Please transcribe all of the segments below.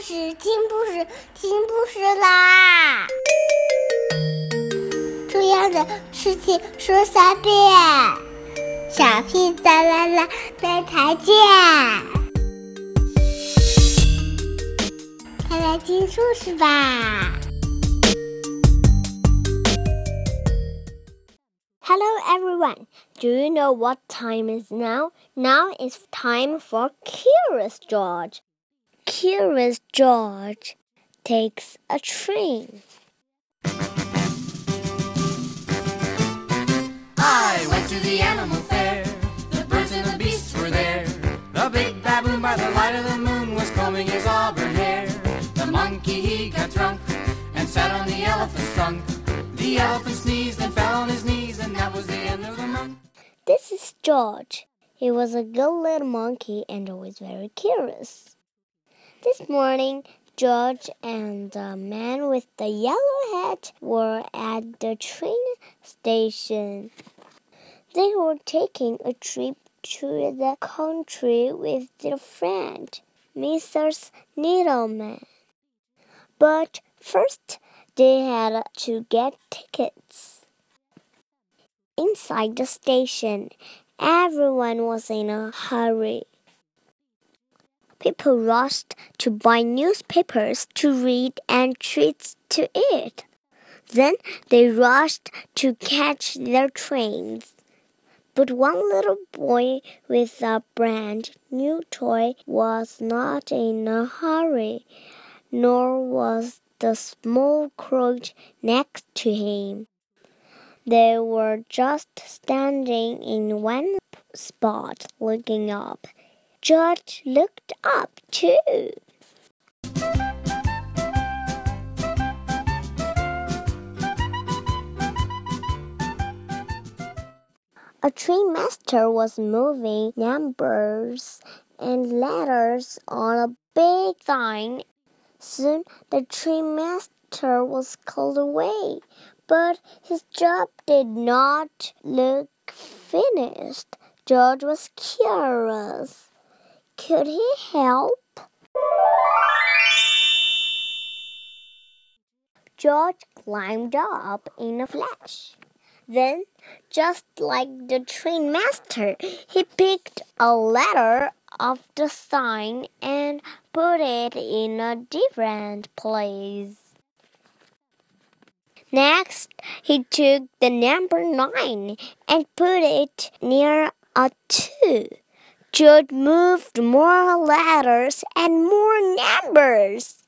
故事，听故事，听故事啦！重要的事情说三遍，小屁哒啦啦，明天见！快来听故事吧！Hello everyone. Do you know what time is now? Now is time for Curious George. Curious George takes a train. I went to the animal fair. The birds and the beasts were there. The big baboon by the light of the moon was combing his auburn hair. The monkey he got drunk and sat on the elephant's trunk. The elephant sneezed and fell on his knees, and that was the end of the month. This is George. He was a good little monkey and always very curious. This morning, George and the man with the yellow hat were at the train station. They were taking a trip to the country with their friend, Mrs. Needleman. But first, they had to get tickets. Inside the station, everyone was in a hurry. People rushed to buy newspapers to read and treats to eat. Then they rushed to catch their trains. But one little boy with a brand new toy was not in a hurry, nor was the small crook next to him. They were just standing in one spot looking up. George looked up too. A train master was moving numbers and letters on a big sign. Soon the train master was called away, but his job did not look finished. George was curious. Could he help? George climbed up in a flash. Then, just like the train master, he picked a letter off the sign and put it in a different place. Next, he took the number nine and put it near a two. George moved more letters and more numbers.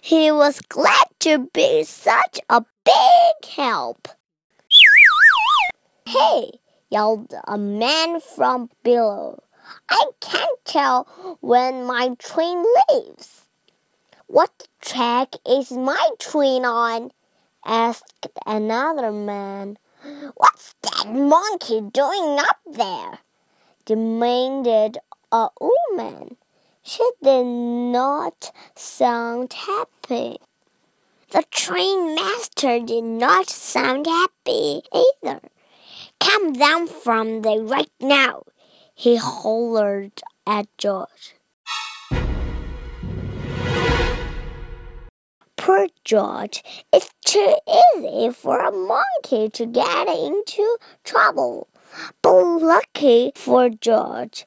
He was glad to be such a big help. Hey, yelled a man from below. I can't tell when my train leaves. What track is my train on? asked another man. What's that monkey doing up there? Demanded a woman. She did not sound happy. The train master did not sound happy either. Come down from there right now, he hollered at George. Poor George, it's too easy for a monkey to get into trouble. But lucky for George,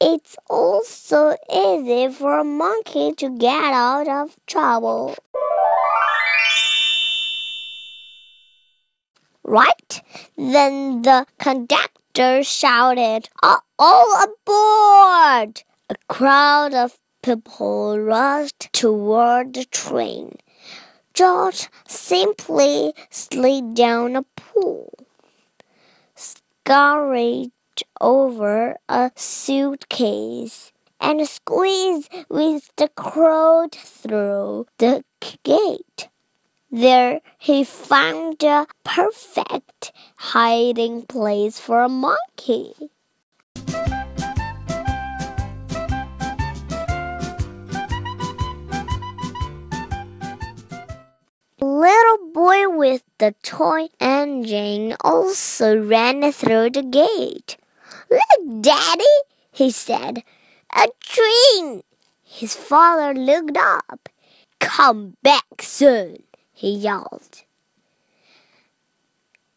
it's also easy for a monkey to get out of trouble. Right? Then the conductor shouted, All aboard! A crowd of people rushed toward the train. George simply slid down a pool scurried over a suitcase and squeezed with the crowd through the gate. There he found a perfect hiding place for a monkey. With the toy engine also ran through the gate. Look, Daddy, he said. A train! His father looked up. Come back soon, he yelled.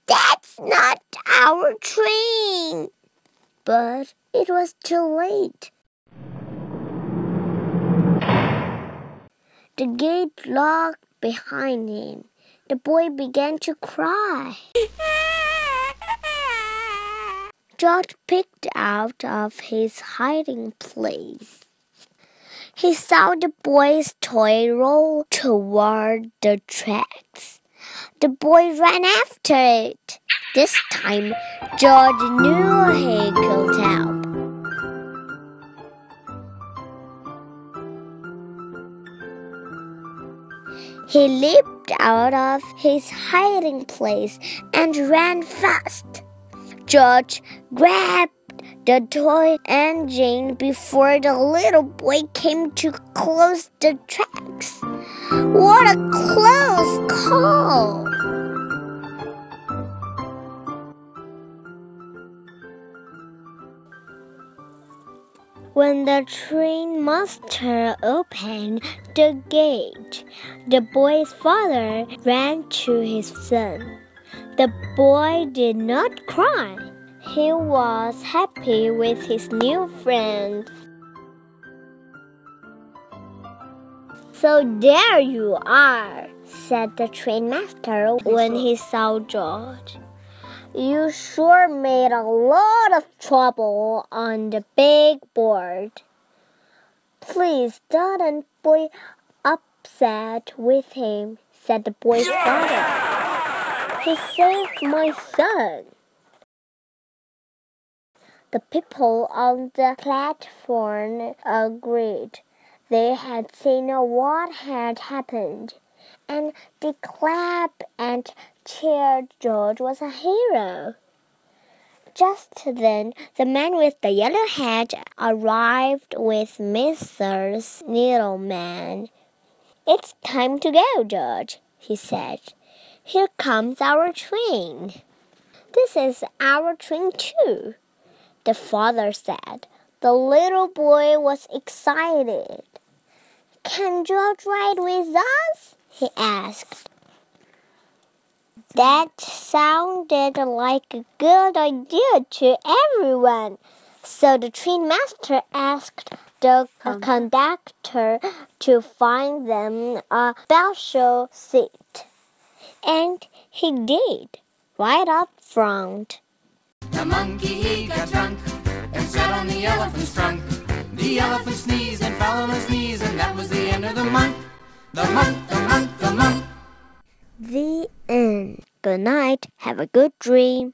That's not our train. But it was too late. The gate locked behind him. The boy began to cry. George picked out of his hiding place. He saw the boy's toy roll toward the tracks. The boy ran after it. This time, George knew he could help. He leaped out of his hiding place and ran fast. George grabbed the toy engine before the little boy came to close the tracks. What a close call! When the train master opened the gate, the boy's father ran to his son. The boy did not cry. He was happy with his new friend. So there you are, said the train master when he saw George. You sure made a lot of trouble on the big board. Please don't be upset with him, said the boy's father. He saved my son. The people on the platform agreed. They had seen what had happened, and they clapped and cheered George was a hero. Just then, the man with the yellow hat arrived with Mr. Needleman. It's time to go, George, he said. Here comes our train. This is our train, too the father said. The little boy was excited. Can George ride with us? he asked. That sounded like a good idea to everyone. So the train master asked the conductor to find them a special seat. And he did, right up front. The monkey he got drunk and sat on the elephant's trunk. The elephant sneezed and fell on his knees, and that was the end of the monk. The monk, the monk, the monk. The Good night. Have a good dream.